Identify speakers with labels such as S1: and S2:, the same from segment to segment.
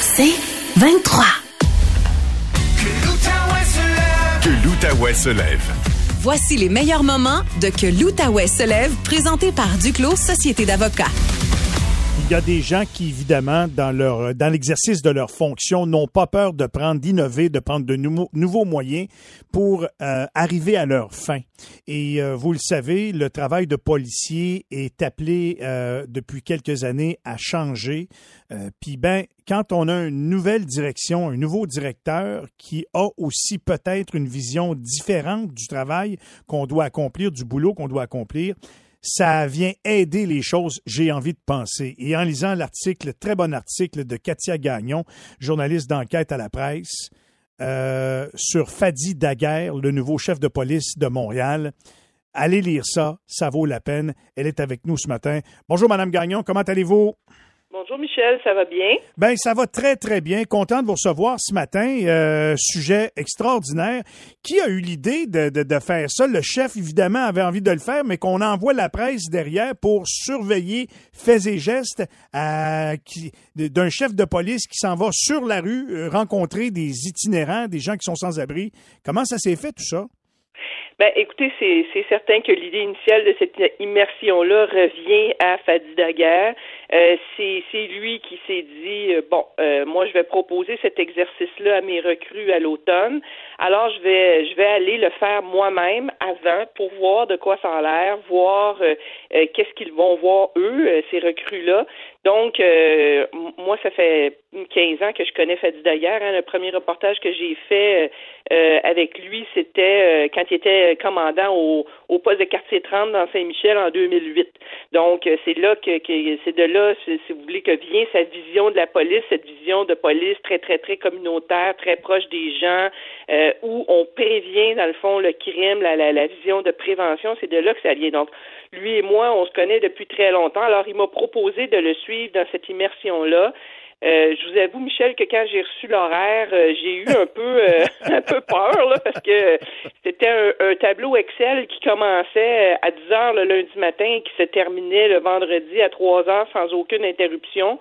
S1: C'est 23.
S2: Que l'Outaouais se lève.
S3: Voici les meilleurs moments de Que l'Outaouais se lève, présenté par Duclos Société d'avocats.
S4: Il y a des gens qui, évidemment, dans leur dans l'exercice de leur fonction, n'ont pas peur de prendre, d'innover, de prendre de nouveaux, moyens pour euh, arriver à leur fin. Et euh, vous le savez, le travail de policier est appelé euh, depuis quelques années à changer. Puis ben, quand on a une nouvelle direction, un nouveau directeur qui a aussi peut-être une vision différente du travail qu'on doit accomplir, du boulot qu'on doit accomplir, ça vient aider les choses, j'ai envie de penser. Et en lisant l'article, très bon article de Katia Gagnon, journaliste d'enquête à la presse, euh, sur Fadi Daguerre, le nouveau chef de police de Montréal. Allez lire ça, ça vaut la peine. Elle est avec nous ce matin. Bonjour, Madame Gagnon, comment allez-vous?
S5: Bonjour Michel, ça va bien?
S4: Ben ça va très très bien. Content de vous recevoir ce matin. Euh, sujet extraordinaire. Qui a eu l'idée de, de, faire ça? Le chef évidemment avait envie de le faire, mais qu'on envoie la presse derrière pour surveiller faits et gestes d'un chef de police qui s'en va sur la rue euh, rencontrer des itinérants, des gens qui sont sans abri. Comment ça s'est fait tout ça?
S5: Ben, écoutez, c'est certain que l'idée initiale de cette immersion-là revient à Fadi Daguerre. Euh, c'est lui qui s'est dit euh, bon, euh, moi je vais proposer cet exercice-là à mes recrues à l'automne. Alors je vais je vais aller le faire moi-même avant pour voir de quoi ça a l'air, voir qu'est-ce qu'ils vont voir eux ces recrues-là. Donc moi ça fait 15 ans que je connais Fadi Daguerre. Hein. Le premier reportage que j'ai fait avec lui, c'était quand il était commandant au, au poste de quartier 30 dans Saint-Michel en 2008. Donc c'est là que, que c'est de là si, vous voulez, que vient sa vision de la police, cette vision de police très, très, très communautaire, très proche des gens, euh, où on prévient, dans le fond, le crime, la, la, vision de prévention, c'est de là que ça vient. Donc, lui et moi, on se connaît depuis très longtemps. Alors, il m'a proposé de le suivre dans cette immersion-là. Euh, je vous avoue, Michel, que quand j'ai reçu l'horaire, euh, j'ai eu un peu euh, un peu peur parce que c'était un, tableau Excel qui commençait à 10 heures le lundi matin et qui se terminait le vendredi à 3 heures sans aucune interruption.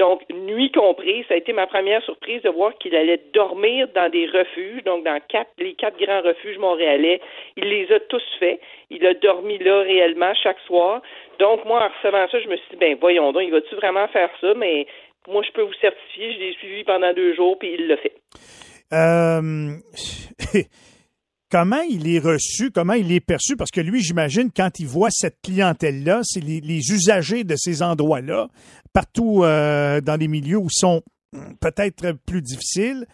S5: Donc, nuit comprise, ça a été ma première surprise de voir qu'il allait dormir dans des refuges, donc dans les quatre grands refuges montréalais. Il les a tous faits. Il a dormi là réellement chaque soir. Donc, moi, en recevant ça, je me suis dit, ben voyons donc, il va-tu vraiment faire ça? Mais moi, je peux vous certifier, je l'ai suivi pendant deux jours, puis il l'a fait.
S4: Euh, comment il est reçu, comment il est perçu? Parce que lui, j'imagine, quand il voit cette clientèle-là, c'est les, usagers de ces endroits-là, partout euh, dans les milieux où sont peut-être plus difficiles.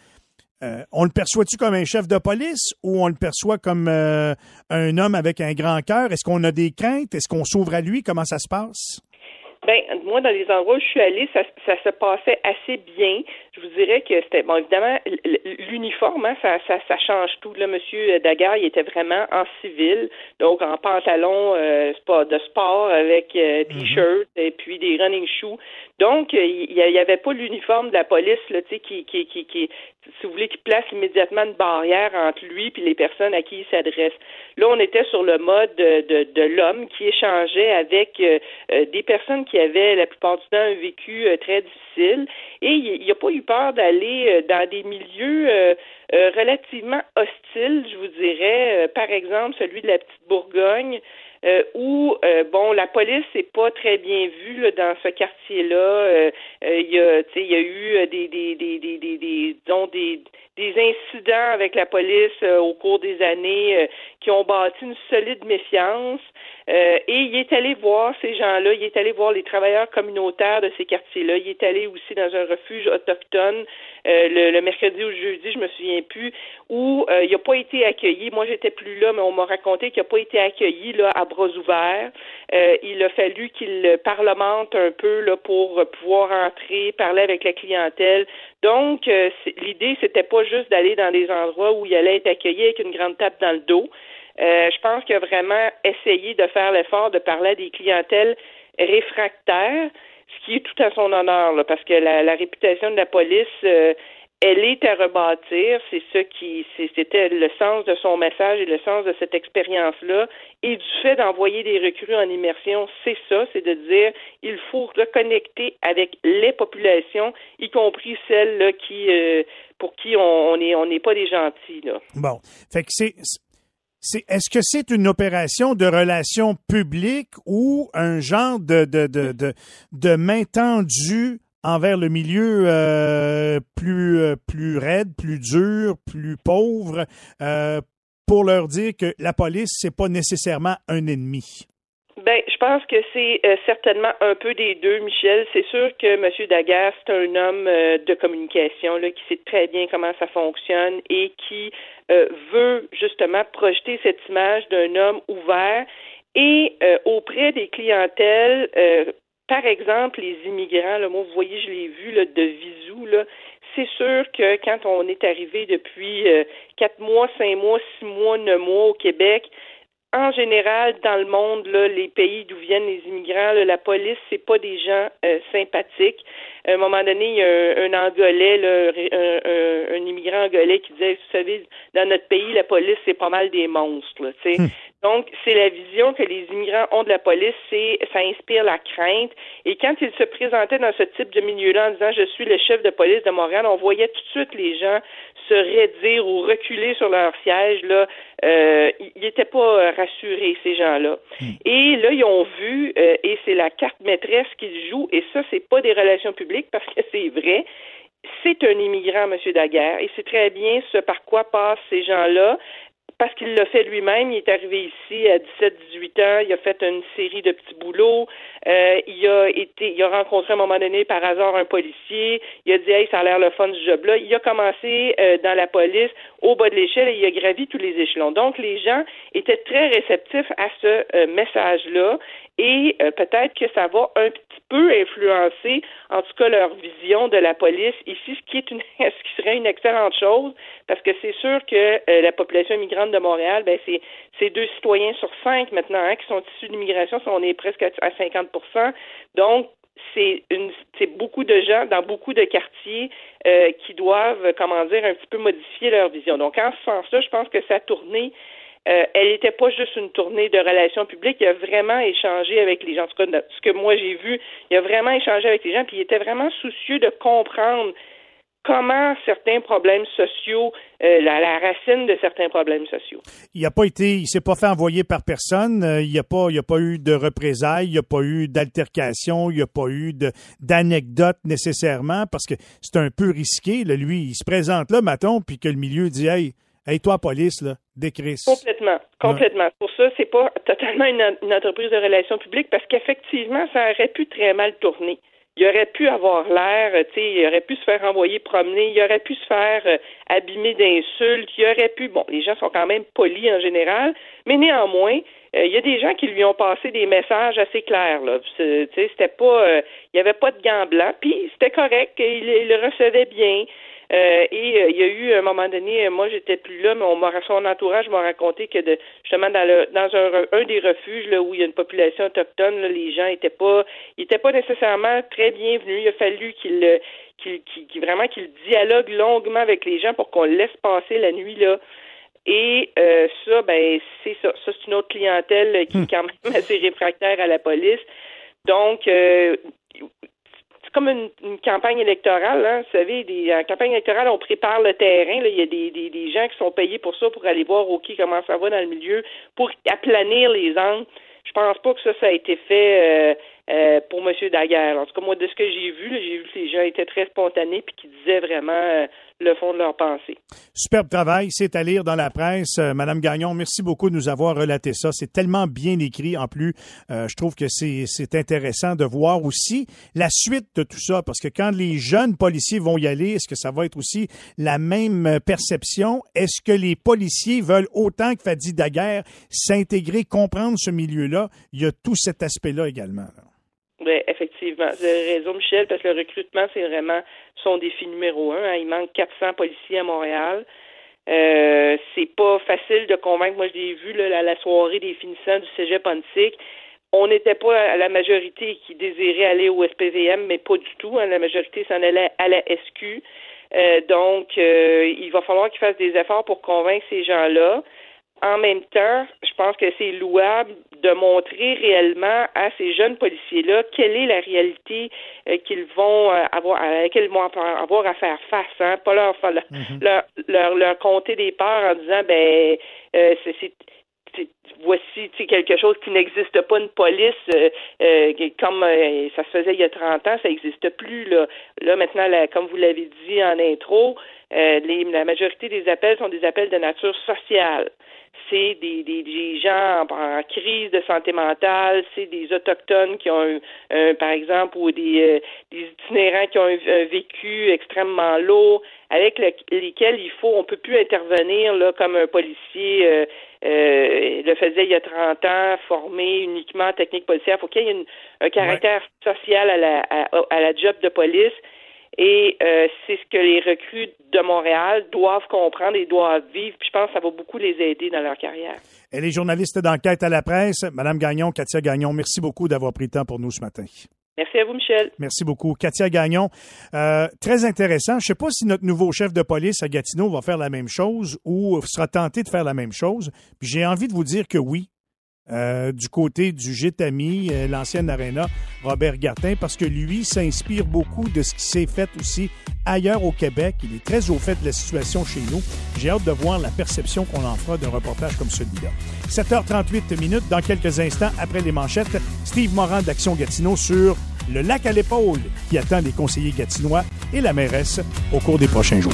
S4: Euh, on le perçoit-tu comme un chef de police ou on le perçoit comme un homme avec un grand cœur? Est-ce qu'on a des craintes? Est-ce qu'on s'ouvre à lui? Comment ça se passe?
S5: Ben, moi, dans les endroits où je suis allée, ça se passait assez bien. Je vous dirais que c'était, bon, évidemment, l'uniforme, hein, ça, ça, ça, change tout. Là, Monsieur Daguerre, il était vraiment en civil, donc en pantalon euh, de sport avec euh, mhm. t-shirt et puis des running shoes. Donc, il n'y avait pas l'uniforme de la police, là, tu sais, qui, qui, qui, qui, si vous voulez, qui place immédiatement une barrière entre lui et les personnes à qui il s'adresse. Là, on était sur le mode de, de, de l'homme qui échangeait avec euh, euh, des personnes qui avaient la plupart du temps un vécu euh, très difficile et il n'a pas eu peur d'aller dans des milieux relativement hostiles, je vous dirais, par exemple celui de la petite Bourgogne. Euh, où euh, bon la police n'est pas très bien vue là, dans ce quartier-là. Euh, il y a y a eu des des des des des, des, des, des incidents avec la police au cours des années qui ont bâti une solide méfiance. et il est allé voir ces gens-là, il est allé voir les travailleurs communautaires de ces quartiers-là, il est allé aussi dans un refuge autochtone le, le, mercredi ou le jeudi, je me souviens plus, où il n'a pas été accueilli. Moi, j'étais plus là, mais on m'a raconté qu'il n'a pas été accueilli là à bras ouverts. Euh, il a fallu qu'il parlemente un peu là, pour pouvoir entrer, parler avec la clientèle. Donc, euh, l'idée, c'était pas juste d'aller dans des endroits où il allait être accueilli avec une grande tape dans le dos. Euh, je pense qu'il a vraiment essayé de faire l'effort de parler à des clientèles réfractaires, ce qui est tout à son honneur, parce que la, réputation de la police elle est à rebâtir, c'est ce qui, c'était le sens de son message et le sens de cette expérience-là. Et du fait d'envoyer des recrues en immersion, c'est ça, c'est de dire il faut reconnecter avec les populations, y compris celles là, qui, euh, pour qui on n'est on n'est pas des gentils. Là.
S4: Bon, fait que c'est est-ce que c'est une opération de relations publiques ou un genre de, de, de, de, de main tendue envers le milieu euh, plus, euh, plus raide, plus dur, plus pauvre, euh, pour leur dire que la police, c'est pas nécessairement un ennemi?
S5: Ben, je pense que c'est certainement un peu des deux, Michel. C'est sûr que M. Daguerre, c'est un homme de communication là, qui sait très bien comment ça fonctionne et qui veut justement projeter cette image d'un homme ouvert et auprès des clientèles par exemple, les immigrants, là, moi, vous voyez, je l'ai vu là, de visou, là, c'est sûr que quand on est arrivé depuis euh, quatre mois, cinq mois, six mois, neuf mois au Québec, en général, dans le monde, là, les pays d'où viennent les immigrants, la police, c'est pas des gens euh, sympathiques. À un moment donné, il y a un, Angolais, là, un, un, immigrant angolais qui disait, vous savez, dans notre pays, la police, c'est pas mal des monstres. Là, hmm. Donc, c'est la vision que les immigrants ont de la police, c'est ça inspire la crainte. Et quand ils se présentaient dans ce type de milieu-là en disant je suis le chef de police de Montréal, on voyait tout de suite les gens se raidir ou reculer sur leur siège. Là, euh, ils n'étaient pas rassurés ces gens-là. Hmm. Et là, ils ont vu, euh, et c'est la carte maîtresse qu'ils jouent. Et ça, c'est pas des relations publiques parce que c'est vrai c'est un immigrant, M. Daguerre, et c'est très bien ce par quoi passent ces gens-là parce qu'il l'a fait lui-même. Il est arrivé ici à 17-18 ans. Il a fait une série de petits boulots. Euh, il a été, il a rencontré à un moment donné par hasard un policier. Il a dit, hey, ça a l'air le fun du job-là. Il a commencé euh, dans la police au bas de l'échelle et il a gravi tous les échelons. Donc, les gens étaient très réceptifs à ce euh, message-là et peut-être que ça va un petit peu influencer, en tout cas, leur vision de la police ici, ce qui est une, ce qui serait une excellente chose, parce que c'est sûr que la population immigrante de Montréal, ben c'est c'est deux citoyens sur cinq maintenant hein, qui sont issus d'immigration. On est presque à 50% Donc, c'est une c'est beaucoup de gens dans beaucoup de quartiers euh, qui doivent, comment dire, un petit peu modifier leur vision. Donc, en ce sens-là, je pense que sa tournée euh, elle n'était pas juste une tournée de relations publiques, il a vraiment échangé avec les gens. En tout cas, ce que moi j'ai vu, il a vraiment échangé avec les gens, puis il était vraiment soucieux de comprendre comment certains problèmes sociaux, euh, la, racine de certains problèmes sociaux.
S4: Il n'a pas été, il s'est pas fait envoyer par personne. Euh, il n'y a pas, il a pas eu de représailles, il n'y a pas eu d'altercation, il n'y a pas eu d'anecdotes nécessairement parce que c'est un peu risqué. lui, il se présente là, Maton, puis que le milieu dit, hey, hey toi, police, là, décris.
S5: Complètement, complètement. Pour ça, c'est pas totalement une, une entreprise de relations publiques parce qu'effectivement, ça aurait pu très mal tourner il aurait pu avoir l'air, tu sais, il aurait pu se faire envoyer promener, il aurait pu se faire euh, abîmer d'insultes, il aurait pu, bon, les gens sont quand même polis en général, mais néanmoins, euh, il y a des gens qui lui ont passé des messages assez clairs, là. Tu sais, c'était pas, euh, il y avait pas de gants blancs, puis c'était correct, il, il, le recevait bien. Euh, et euh, il y a eu un moment donné, euh, moi j'étais plus là, mais on m'a son entourage m'a raconté que de, justement dans le dans un, un des refuges là où il y a une population autochtone, les gens étaient pas ils étaient pas nécessairement très bienvenus. Il a fallu qu'il qu'il vraiment qu'il dialogue longuement avec les gens pour qu'on laisse passer la nuit là. Et ça, ben c'est ça. Ça, c'est une autre clientèle qui est hmm. quand même assez réfractaire à la police. Donc, c'est comme une, campagne électorale. Hein, vous savez, en campagne électorale, on prépare le terrain. Il y a des, des, des, gens qui sont payés pour ça, pour aller voir OK comment ça va dans le milieu, pour aplanir les angles. Je pense pas que ça, ça a été fait euh, euh, pour M. Daguerre. En tout cas, moi, de ce que j'ai vu, j'ai vu que les gens étaient très spontanés puis qui disaient vraiment euh, le fond de leur pensée.
S4: Superbe travail, c'est à lire dans la presse. Madame Gagnon, merci beaucoup de nous avoir relaté ça. C'est tellement bien écrit en plus. je trouve que c'est intéressant de voir aussi la suite de tout ça parce que quand les jeunes policiers vont y aller, est-ce que ça va être aussi la même perception? Est-ce que les policiers veulent autant que Fadi Daguerre s'intégrer, comprendre ce milieu-là? Il y a tout cet aspect-là également.
S5: Oui, effectivement. Vous avez Michel, parce que le recrutement, c'est vraiment son défi numéro un. Hein. Il manque 400 policiers à Montréal. Euh, c'est pas facile de convaincre. Moi, je l'ai vu là, la soirée des finissants du Cégep. On n'était pas à la majorité qui désirait aller au SPVM, mais pas du tout. Hein. La majorité s'en allait à la SQ. donc, il va falloir qu'il fasse des efforts pour convaincre ces gens-là. En même temps, je pense que c'est louable de montrer réellement à ces jeunes policiers-là quelle est la réalité euh, qu'ils vont euh, avoir à laquelle ils vont avoir à faire face, hein, pas leur, mhm. leur, leur, leur, compter des peurs en disant ben euh, c'est voici quelque chose qui n'existe pas une police comme ça se faisait il y a 30 ans, ça n'existe plus là. Là maintenant, comme vous l'avez dit en intro, les, la majorité des appels sont des appels de nature sociale c'est des, des, gens en, crise de santé mentale, c'est des autochtones qui ont, un, par exemple, ou des, euh, des itinérants qui ont un, vécu extrêmement lourd, avec lesquels il faut, on peut plus intervenir là comme un policier euh, euh, le faisait il y a 30 ans, formé uniquement en technique policière. Il faut qu'il y ait un caractère social à la, à la job de police. Et euh, c'est ce que les recrues de Montréal doivent comprendre et doivent vivre. Puis je pense que ça va beaucoup les aider dans leur carrière.
S4: Et les journalistes d'enquête à la presse, Madame Gagnon, Katia Gagnon, merci beaucoup d'avoir pris le temps pour nous ce matin.
S5: Merci à vous, Michel.
S4: Merci beaucoup. Katia Gagnon, euh, très intéressant. Je ne sais pas si notre nouveau chef de police à Gatineau va faire la même chose ou sera tenté de faire la même chose. Puis j'ai envie de vous dire que oui, euh, du côté du Gétami, euh, l'ancienne Arena, Robert Gartin, parce que lui s'inspire beaucoup de ce qui s'est fait aussi ailleurs au Québec. Il est très au fait de la situation chez nous. J'ai hâte de voir la perception qu'on en fera d'un reportage comme celui-là. 7h38 minutes, dans quelques instants après les manchettes, Steve Morin d'Action Gatineau sur le lac à l'épaule qui attend les conseillers gatinois et la mairesse au cours des prochains jours.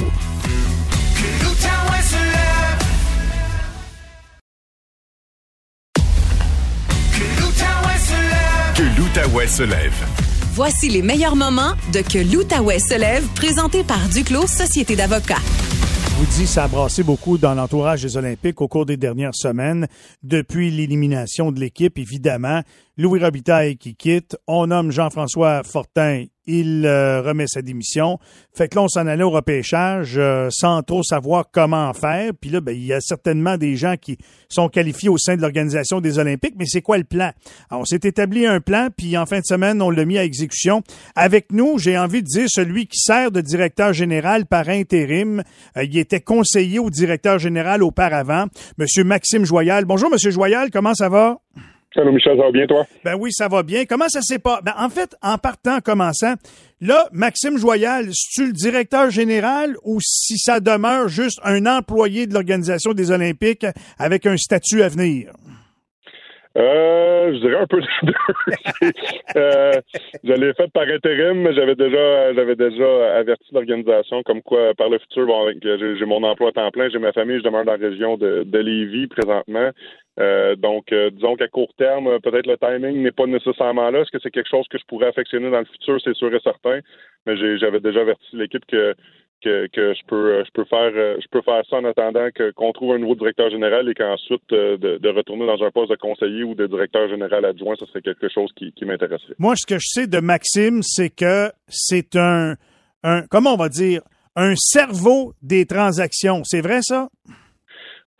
S2: l'Outaouais se lève.
S3: Voici les meilleurs moments de Que l'Outaouais se lève, présenté par Duclos Société d'avocats.
S4: Je vous dis, ça a brassé beaucoup dans l'entourage des Olympiques au cours des dernières semaines, depuis l'élimination de l'équipe, évidemment. Louis Robitaille qui quitte. On nomme Jean-François Fortin. Il euh, remet sa démission. Fait que là, on s'en allait au repêchage euh, sans trop savoir comment faire. Puis là, ben, il y a certainement des gens qui sont qualifiés au sein de l'organisation des Olympiques. Mais c'est quoi le plan? Alors, on s'est établi un plan, puis en fin de semaine, on l'a mis à exécution. Avec nous, j'ai envie de dire celui qui sert de directeur général par intérim. Euh, il était conseiller au directeur général auparavant, Monsieur Maxime Joyal. Bonjour, Monsieur Joyal, comment ça va?
S6: Salut Michel, ça va bien toi?
S4: Ben oui, ça va bien. Comment ça s'est pas? Ben, en fait, en partant, en commençant, là, Maxime Joyal, es-tu le directeur général ou si ça demeure juste un employé de l'Organisation des Olympiques avec un statut à venir?
S6: Euh, je dirais un peu de deux. euh, je l'ai fait par intérim, mais j'avais déjà j'avais déjà averti l'organisation comme quoi par le futur, bon, j'ai mon emploi à temps plein, j'ai ma famille, je demeure dans la région de, de Lévis présentement. Euh, donc, euh, disons qu'à court terme, peut-être le timing n'est pas nécessairement là. Est-ce que c'est quelque chose que je pourrais affectionner dans le futur? C'est sûr et certain. Mais j'avais déjà averti l'équipe que, je peux faire je peux faire ça en attendant qu'on trouve un nouveau directeur général et qu'ensuite euh, de, retourner dans un poste de conseiller ou de directeur général adjoint, ce serait quelque chose qui, m'intéresserait.
S4: Moi, ce que je sais de Maxime, c'est que c'est un comment on va dire un cerveau des transactions. C'est vrai ça?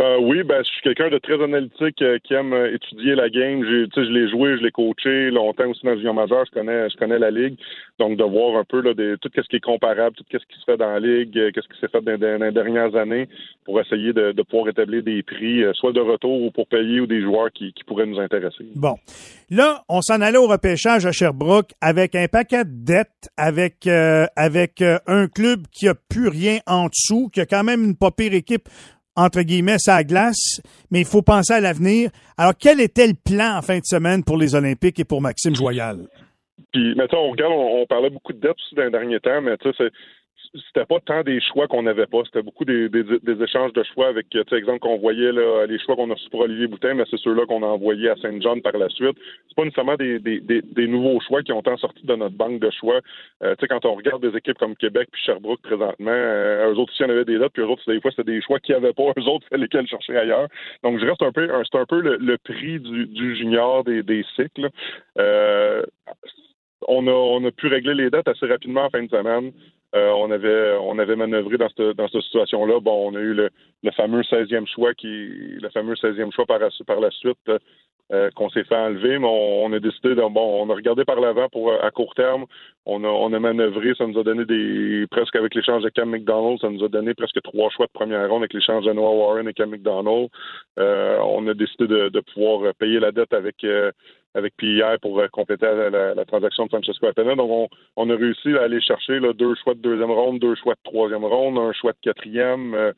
S6: Euh, oui, ben, je suis quelqu'un de très analytique euh, qui aime euh, étudier la game. Je l'ai joué, je l'ai coaché longtemps aussi dans le junior majeur. Je connais, je connais la ligue. Donc, de voir un peu tout ce qui est comparable, tout ce qui se fait dans la ligue, qu'est-ce qui s'est fait dans, les dernières années pour essayer de, de, pouvoir établir des prix, soit de retour ou pour payer ou des joueurs qui, qui pourraient nous intéresser.
S4: Bon. Là, on s'en allait au repêchage à Sherbrooke avec un paquet de dettes, avec, avec un club qui a plus rien en dessous, qui a quand même une pas pire équipe entre guillemets, sa glace, mais il faut penser à l'avenir. Alors, quel était le plan en fin de semaine pour les Olympiques et pour Maxime Joyal?
S6: Puis, mais on regarde, on, parlait beaucoup de dettes dans les derniers temps, mais tu sais, c'était pas tant des choix qu'on n'avait pas, c'était beaucoup des, échanges de choix avec, tu sais, exemple qu'on voyait là, les choix qu'on a reçus pour Olivier Boutin, mais c'est ceux-là qu'on a envoyés à Saint John par la suite. C'est pas nécessairement des, nouveaux choix qui ont été sortis de notre banque de choix. Euh, tu sais, quand on regarde des équipes comme Québec puis Sherbrooke présentement, euh, eux autres aussi, y en avait des dates, puis eux autres, des fois, c'était des choix qu'il n'y avait pas, eux autres, fallait qu'elles chercher ailleurs. Donc, je reste un peu, c'est un peu le, prix du, junior des, cycles. Euh, on a, on a pu régler les dettes assez rapidement en fin de semaine. Euh, on avait on avait manœuvré dans cette dans cette situation-là. Bon, on a eu le, fameux 16e choix qui le fameux 16e choix par, la suite qu'on s'est fait enlever, mais on, a décidé bon, on a regardé par l'avant pour à court terme. On a, manœuvré, ça nous a donné des presque avec l'échange de Cam McDonald, ça nous a donné presque trois choix de première ronde avec l'échange de Noah Warren et Cam McDonald. on a décidé de pouvoir payer la dette avec avec Pierre pour euh, compléter la, transaction de Francesco Apena. Donc, on, a réussi à aller chercher là, deux choix de deuxième ronde, deux choix de troisième ronde, un choix de quatrième, euh,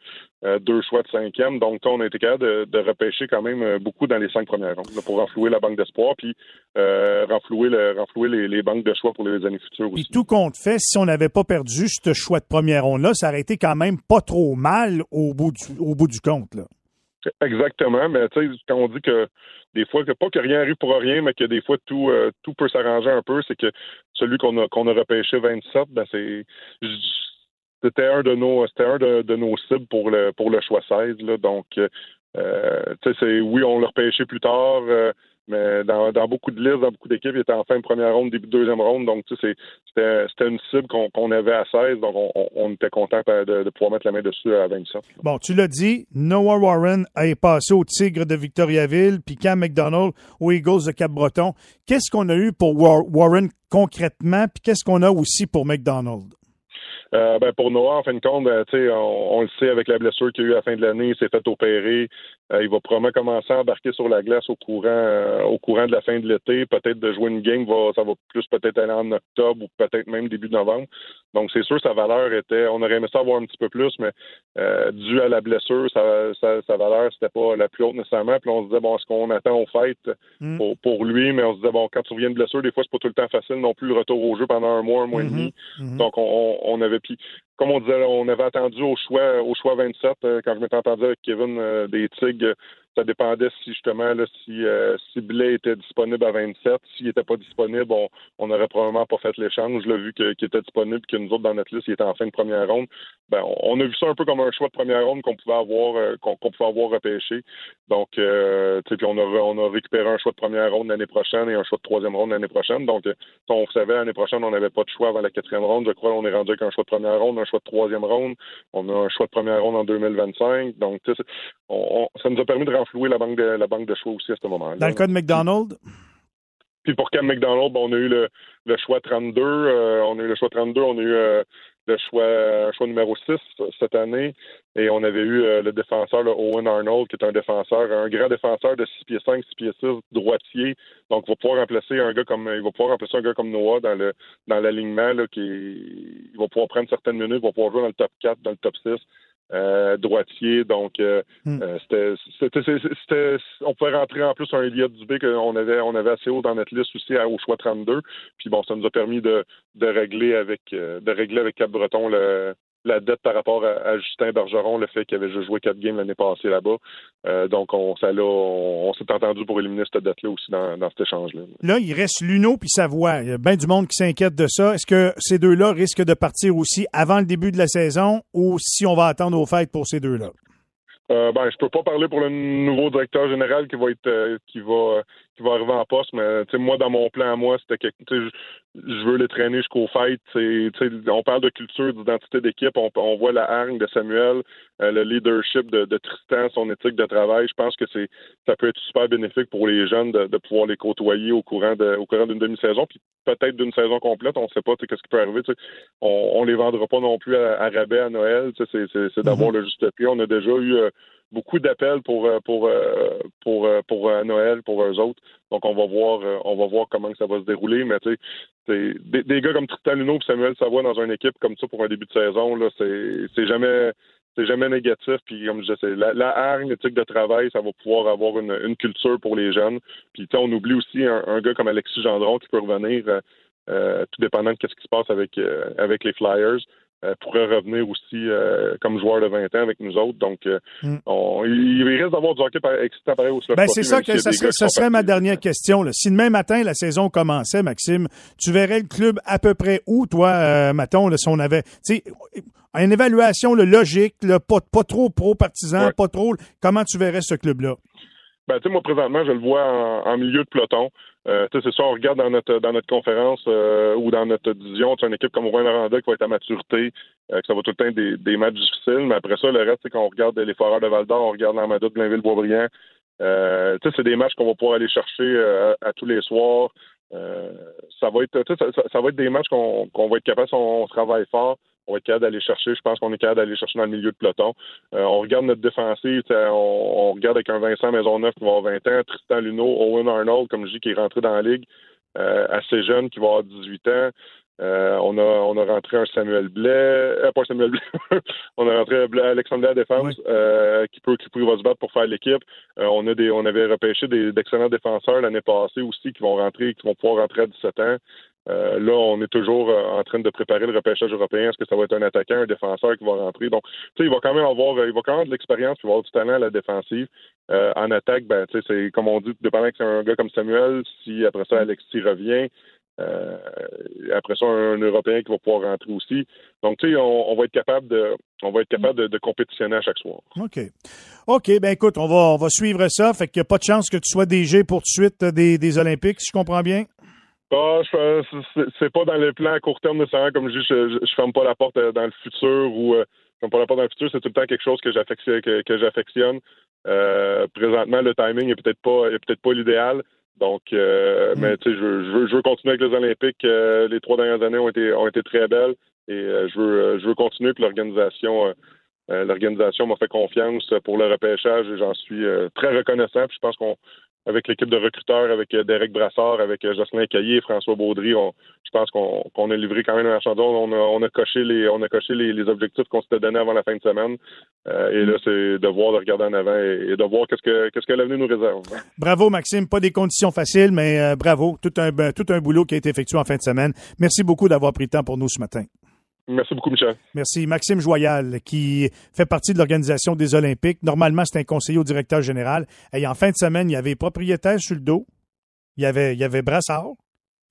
S6: euh, deux choix de cinquième. Donc, on a été capable de, repêcher quand même beaucoup dans les cinq premières rondes pour renflouer la banque d'espoir puis renflouer, le, renflouer les, banques de choix pour les années futures aussi.
S4: Puis tout compte fait, si on n'avait pas perdu ce choix de première ronde-là, ça aurait été quand même pas trop mal au bout du, au bout du compte. Là.
S6: Exactement, mais tu sais, quand on dit que des fois, que pas que rien arrive pour rien, mais que des fois tout euh, tout peut s'arranger un peu, c'est que celui qu'on a qu'on a repêché 27, ben c'est c'était un de nos c'était un de, nos cibles pour le pour le choix 16 là, donc euh, tu sais c'est oui on l'a repêché plus tard euh, mais dans, beaucoup de listes, dans beaucoup d'équipes, il était en fin de première ronde, début de deuxième ronde. Donc, tu sais, c'était une cible qu'on avait à 16. Donc, on, était content de, pouvoir mettre la main dessus à 27.
S4: Bon, tu l'as dit, Noah Warren est passé au Tigre de Victoriaville, puis Cam McDonald aux Eagles de Cap-Breton. Qu'est-ce qu'on a eu pour Warren concrètement, puis qu'est-ce qu'on a aussi pour McDonald?
S6: Euh, ben pour Noah, en fin de compte, ben, on, on, le sait avec la blessure qu'il a eu à la fin de l'année, il s'est fait opérer. Euh, il va probablement commencer à embarquer sur la glace au courant euh, au courant de la fin de l'été. Peut-être de jouer une game, va, ça va plus peut-être aller en octobre ou peut-être même début novembre. Donc c'est sûr sa valeur était. On aurait aimé ça avoir un petit peu plus, mais dû à la blessure, sa, sa, sa valeur c'était pas la plus haute nécessairement. Puis on se disait bon, est-ce qu'on attend aux fêtes mm. pour, pour, lui, mais on se disait bon, quand tu reviens de blessure, des fois c'est pas tout le temps facile non plus le retour au jeu pendant un mois, un mois et demi. Mm-hmm. Mm-hmm. Donc on, on avait puis comme on disait, on avait attendu au choix au choix 27 euh, quand je m'étais entendu avec Kevin euh, des Tigres ça dépendait si justement si, euh, si était disponible à 27. S'il n'était pas disponible, on, on aurait probablement pas fait l'échange. Là, vu qu'il était disponible que nous autres dans notre liste, il était en fin de première ronde. Ben, on, a vu ça un peu comme un choix de première ronde qu'on pouvait avoir euh, qu'on pouvait avoir repêché. Donc euh, puis on a on a récupéré un choix de première ronde l'année prochaine et un choix de troisième ronde l'année prochaine. Donc euh, on savait l'année prochaine on n'avait pas de choix avant la quatrième ronde. Je crois qu'on est rendu avec un choix de première ronde, un choix de troisième ronde. On a un choix de première ronde en 2025. Donc on, ça nous a permis de renflouer la banque de la banque de choix aussi à ce moment-là.
S4: Dans le cas de McDonald?
S6: Puis pour Cam McDonald, on a eu le, le choix 32. Euh, on a eu le choix 32. On a eu euh, le choix, choix numéro 6 cette année. Et on avait eu euh, le défenseur Owen Arnold, qui est un défenseur, un grand défenseur de 6 pieds 5, 6 pieds 6, droitier. Donc, il va pouvoir remplacer un gars comme il va pouvoir remplacer un gars comme Noah dans le dans l'alignement. Qui il va pouvoir prendre certaines minutes, il va pouvoir jouer dans le top 4, dans le top 6. Euh, droitier. Donc, euh, hmm. euh, c'était, on pouvait rentrer en plus un Elliott Dubé qu'on avait, on avait assez haut dans notre liste aussi au choix 32. Puis bon, ça nous a permis de, de régler avec, de régler avec Cap Breton le, la dette par rapport à, Justin Bergeron, le fait qu'il avait joué quatre games l'année passée là-bas. Euh, donc, on, ça on, s'est entendu pour éliminer cette dette-là aussi dans, dans cet échange-là.
S4: Là, il reste Luno puis Savoie. Il y a bien du monde qui s'inquiète de ça. Est-ce que ces deux-là risquent de partir aussi avant le début de la saison ou si on va attendre aux fêtes pour ces deux-là?
S6: Euh, ben, je peux pas parler pour le nouveau directeur général qui va être euh, qui va qui va arriver en poste, mais moi dans mon plan à moi, c'était que je veux les traîner jusqu'aux fêtes. on parle de culture, d'identité d'équipe, on, on, voit la hargne de Samuel, euh, le leadership de, de, Tristan, son éthique de travail. Je pense que c'est ça peut être super bénéfique pour les jeunes de, de pouvoir les côtoyer au courant de au courant d'une demi-saison, puis peut-être d'une saison complète. On ne sait pas qu'est-ce qui peut arriver. On, on les vendra pas non plus à, rabais à Noël. C'est d'avoir mm-hmm. le juste prix. On a déjà eu euh, beaucoup d'appels pour euh, pour euh, pour euh, pour, Noël pour eux autres. Donc on va voir on va voir comment ça va se dérouler. Mais tu sais, des, des, gars comme Tristan Luno et Samuel Savoie dans une équipe comme ça pour un début de saison, là, c'est jamais c'est jamais négatif. Puis comme je disais, la, la hargne, l'éthique de travail, ça va pouvoir avoir une, une culture pour les jeunes. Puis on oublie aussi un, un, gars comme Alexis Gendron qui peut revenir. tout dépendant de ce qui se passe avec avec les Flyers. Euh, pourrait revenir aussi euh, comme joueur de 20 ans avec nous autres. Donc, euh, mm. il risque d'avoir du hockey excitant pareil au
S4: ben, C'est ça que ça, serait, ma dernière question. Là. Si demain matin la saison commençait, Maxime, tu verrais le club à peu près où, toi, Maton, là, si on avait une évaluation logique, pas, pas trop pro-partisan, pas trop. Comment tu verrais ce club-là?
S6: Ben, tu sais, moi, présentement, je le vois en, milieu de peloton. Euh, c'est ça, on regarde dans notre dans notre conférence euh, ou dans notre division, tu une équipe comme Rouen Aranda qui va être à maturité, euh, que ça va tout le temps des, des matchs difficiles, mais après ça, le reste, c'est qu'on regarde les Foreurs de Val d'Or, on regarde l'Armada de Blainville-Boisbriand, Euh, c'est des matchs qu'on va pouvoir aller chercher à, tous les soirs. ça va être ça, va être des matchs qu'on va être capable, si on, travaille fort, on va être capable d'aller chercher. Je pense qu'on est capable d'aller chercher dans le milieu de peloton. on regarde notre défensive, on, regarde avec un Vincent Maisonneuve qui va avoir 20 ans, Tristan Luneau, Owen Arnold, comme je dis, qui est rentré dans la ligue, assez jeune, qui va avoir 18 ans. Euh, on a on a rentré un Samuel Blais, euh, pas Samuel Blais, on a rentré Alexandre à la défense euh, qui peut qui peut va se battre pour faire l'équipe. on a des on avait repêché des d'excellents défenseurs l'année passée aussi qui vont rentrer qui vont pouvoir rentrer à 17 ans. Là, on est toujours en train de préparer le repêchage européen. Est-ce que ça va être un attaquant, un défenseur qui va rentrer? Donc, tu sais, il va quand même avoir, il va quand même de l'expérience, il va avoir du talent à la défensive. en attaque, ben, tu sais, c'est comme on dit, dépendant que c'est un gars comme Samuel, si après ça Alexis revient, euh, après ça, un, Européen qui va pouvoir rentrer aussi. Donc, tu sais, on, va être capable de, on va être capable de, compétitionner à chaque soir.
S4: OK. OK, ben écoute, on va, on va suivre ça. Fait qu'il n'y a pas de chance que tu sois DG pour tout de suite des, des Olympiques, si je comprends bien?
S6: Ah, c'est pas dans les plans à court terme nécessairement, comme je dis, je, je, ferme pas la porte euh, dans le futur ou euh, je ferme pas la porte dans le futur, c'est tout le temps quelque chose que j'affectionne. Que, j'affectionne. présentement, le timing est peut-être pas est peut-être pas l'idéal, donc, euh, mm. mais tu sais, je, veux, je veux continuer avec les Olympiques. Euh, les trois dernières années ont été ont été très belles et euh, je veux je veux continuer. Puis l'organisation l'organisation m'a fait confiance pour le repêchage et j'en suis très reconnaissant. Puis je pense qu'on avec l'équipe de recruteurs, avec euh, Derek Brassard, avec euh, Jocelyn Caillé, François Baudry, je pense qu'on a livré quand même un marchandise. On a, on a coché les, on objectifs qu'on s'était donnés avant la fin de semaine. Euh, et là, c'est de voir, de regarder en avant et, de voir qu'est-ce que l'avenir nous réserve.
S4: Bravo, Maxime. Pas des conditions faciles, mais bravo. Tout un, tout un boulot qui a été effectué en fin de semaine. Merci beaucoup d'avoir pris le temps pour nous ce matin.
S6: Merci beaucoup, Michel.
S4: Merci. Maxime Joyal, qui fait partie de l'organisation des Olympiques. Normalement, c'est un conseiller au directeur général. Et en fin de semaine, il y avait propriétaires sur le dos. Il y avait, il y avait Brassard.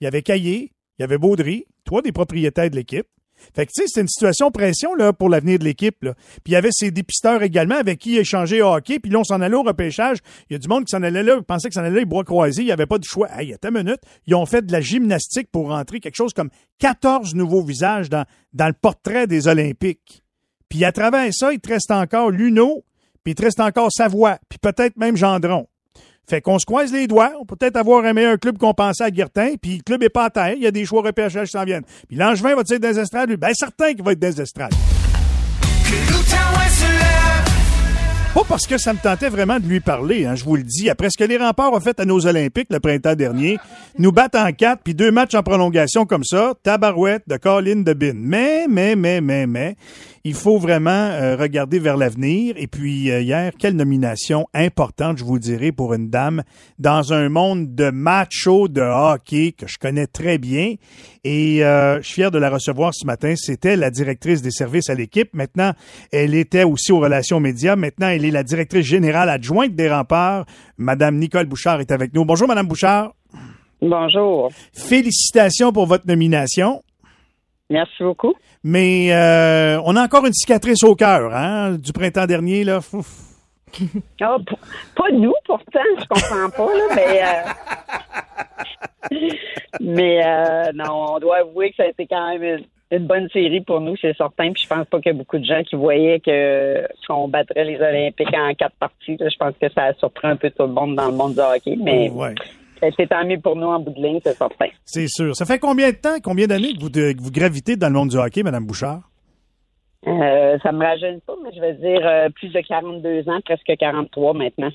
S4: Il y avait Caillé. Il y avait Baudry. Trois des propriétaires de l'équipe. Fait que, tu sais, c'est une situation pression là, pour l'avenir de l'équipe. Puis il y avait ces dépisteurs également avec qui échanger au hockey. Puis là, on s'en allait au repêchage. Il y a du monde qui s'en allait là, pensait que s'en allait les bras croisés. Il n'y avait pas de choix. Hey, attends une minute. Ils ont fait de la gymnastique pour rentrer quelque chose comme 14 nouveaux visages dans, dans le portrait des Olympiques. Puis à travers ça, il te reste encore Luno, puis il te reste encore Savoie, puis peut-être même Gendron. Fait qu'on se croise les doigts. On peut peut-être avoir un meilleur club qu'on pensait à Guertin. Puis le club est pas terre. Il y a des choix repêchage qui s'en viennent. Puis Langevin va-tu être des? Lui? Ben, certain qu'il va être des estrades. Pas parce que ça me tentait vraiment de lui parler, hein, je vous le dis. Après ce que les remparts ont fait à nos Olympiques le printemps dernier, nous battent en quatre, puis deux matchs en prolongation comme ça, tabarouette de Colin de Bin. Mais, mais, mais, mais, mais, il faut vraiment euh, regarder vers l'avenir. Et puis euh, hier, quelle nomination importante, je vous dirais, pour une dame dans un monde de macho de hockey que je connais très bien. Et euh, je suis fier de la recevoir ce matin. C'était la directrice des services à l'équipe. Maintenant, elle était aussi aux relations médias. Maintenant, elle est la directrice générale adjointe des remparts. Madame Nicole Bouchard est avec nous. Bonjour, Madame Bouchard.
S7: Bonjour.
S4: Félicitations pour votre nomination.
S7: Merci beaucoup.
S4: Mais euh, on a encore une cicatrice au cœur, hein, du printemps dernier, là.
S7: Ah, pas nous, pourtant, je comprends pas, là, mais. Euh, mais euh, non, on doit avouer que ça a été quand même une, bonne série pour nous, c'est certain. Puis je pense pas qu'il y a beaucoup de gens qui voyaient que qu'on battrait les Olympiques en quatre parties. Je pense que ça a surpris un peu tout le monde dans le monde du hockey, mais. Oh, c'est tant mieux pour nous en bout de ligne, c'est certain.
S4: C'est sûr. Ça fait combien de temps, combien d'années que vous, vous gravitez dans le monde du hockey, Mme Bouchard?
S7: Euh, ça me rajeune pas, mais je vais dire euh, plus de 42 ans, presque 43 maintenant.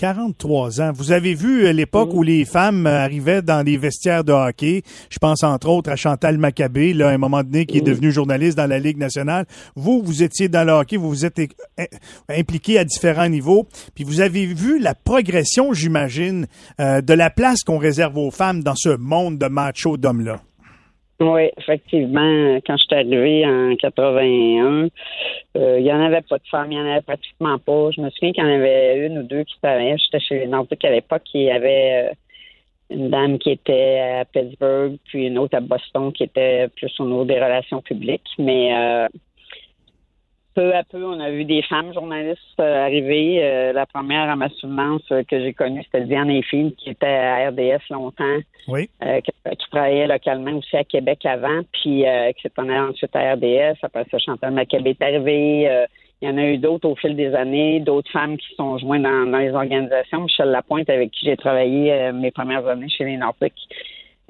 S4: 43 ans. Vous avez vu euh, l'époque où les femmes euh, arrivaient dans les vestiaires de hockey. Je pense entre autres à Chantal Maccabé, là, à un moment donné, qui est devenue journaliste dans la Ligue nationale. Vous, vous étiez dans le hockey, vous vous êtes impliqué à différents niveaux. Puis vous avez vu la progression, j'imagine, euh, de la place qu'on réserve aux femmes dans ce monde de macho d'hommes-là.
S7: Oui, effectivement. Quand je suis arrivée en 81, euh, il n'y en avait pas de femmes, il n'y en avait pratiquement pas. Je me souviens qu'il y en avait une ou deux qui travaillaient. J'étais chez les Nordiques à l'époque, il y avait euh, une dame qui était à Pittsburgh, puis une autre à Boston qui était plus au niveau des relations publiques. Mais euh, peu à peu, on a vu des femmes journalistes euh, arriver. Euh, la première à ma souvenance euh, que j'ai connue, c'était Diane Effield, qui était à RDS longtemps.
S4: Oui.
S7: Qui, travaillait localement aussi à Québec avant, puis qui s'est en ensuite à RDS. Après ça, Chantal Maccabé est arrivée. il y en a eu d'autres au fil des années, d'autres femmes qui sont jointes dans, dans les organisations. Michel Lapointe, avec qui j'ai travaillé mes premières années chez les Nordiques,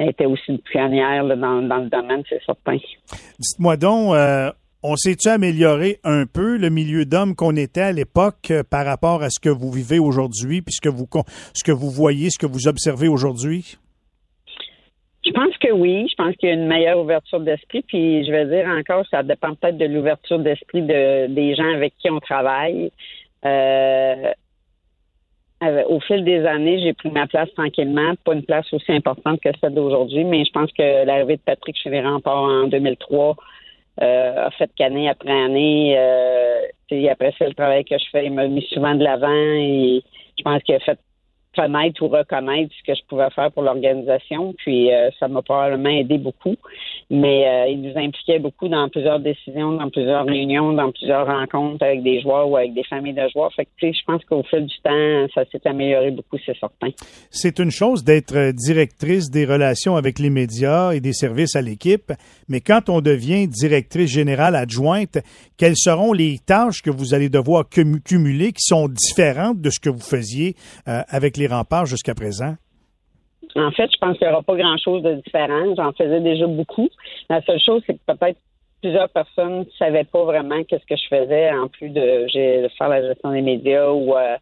S7: était aussi une pionnière là, dans, dans, le domaine, c'est certain.
S4: Dites-moi donc, euh, on s'est-tu amélioré un peu le milieu d'hommes qu'on était à l'époque euh, par rapport à ce que vous vivez aujourd'hui, puis ce que vous, ce que vous voyez, ce que vous observez aujourd'hui?
S7: Je pense que oui. Je pense qu'il y a une meilleure ouverture d'esprit. Puis je vais dire encore, ça dépend peut-être de l'ouverture d'esprit de, des gens avec qui on travaille. Euh, au fil des années, j'ai pris ma place tranquillement. Pas une place aussi importante que celle d'aujourd'hui, mais je pense que l'arrivée de Patrick chez les en 2003 euh, a fait qu'année après année, euh, après ça, le travail que je fais, il m'a mis souvent de l'avant et je pense qu'il a fait connaître ou reconnaître ce que je pouvais faire pour l'organisation. Puis euh, ça m'a probablement aidé beaucoup. Mais euh, il nous impliquait beaucoup dans plusieurs décisions, dans plusieurs réunions, dans plusieurs rencontres avec des joueurs ou avec des familles de joueurs. Fait que tu sais, je pense qu'au fil du temps, ça s'est amélioré beaucoup, c'est certain.
S4: C'est une chose d'être directrice des relations avec les médias et des services à l'équipe, mais quand on devient directrice générale adjointe, quelles seront les tâches que vous allez devoir cumuler qui sont différentes de ce que vous faisiez euh, avec les remparts jusqu'à présent?
S7: En fait, je pense qu'il n'y aura pas grand-chose de différent. J'en faisais déjà beaucoup. La seule chose, c'est que peut-être plusieurs personnes ne savaient pas vraiment qu'est-ce que je faisais, en plus de, faire la gestion des médias ou euh,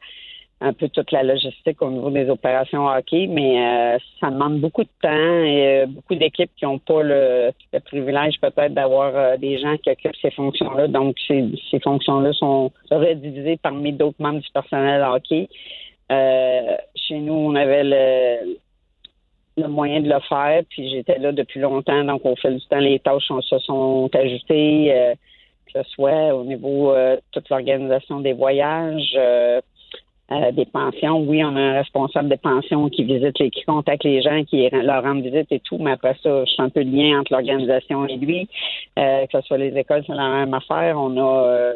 S7: un peu toute la logistique au niveau des opérations hockey, mais euh, ça demande beaucoup de temps et euh, beaucoup d'équipes qui n'ont pas le, privilège peut-être d'avoir des gens qui occupent ces fonctions-là. Donc, ces, ces fonctions-là sont redivisées parmi d'autres membres du personnel hockey. Euh, chez nous, on avait le, le moyen de le faire, puis j'étais là depuis longtemps, donc au fil du temps, les tâches se sont ajoutées, euh, que ce soit au niveau euh, de toute l'organisation des voyages, des pensions. Oui, on a un responsable des pensions qui visite les, qui contacte les gens, qui leur rend visite et tout, mais après ça, je suis un peu le lien entre l'organisation et lui. que ce soit les écoles, c'est la même affaire. On a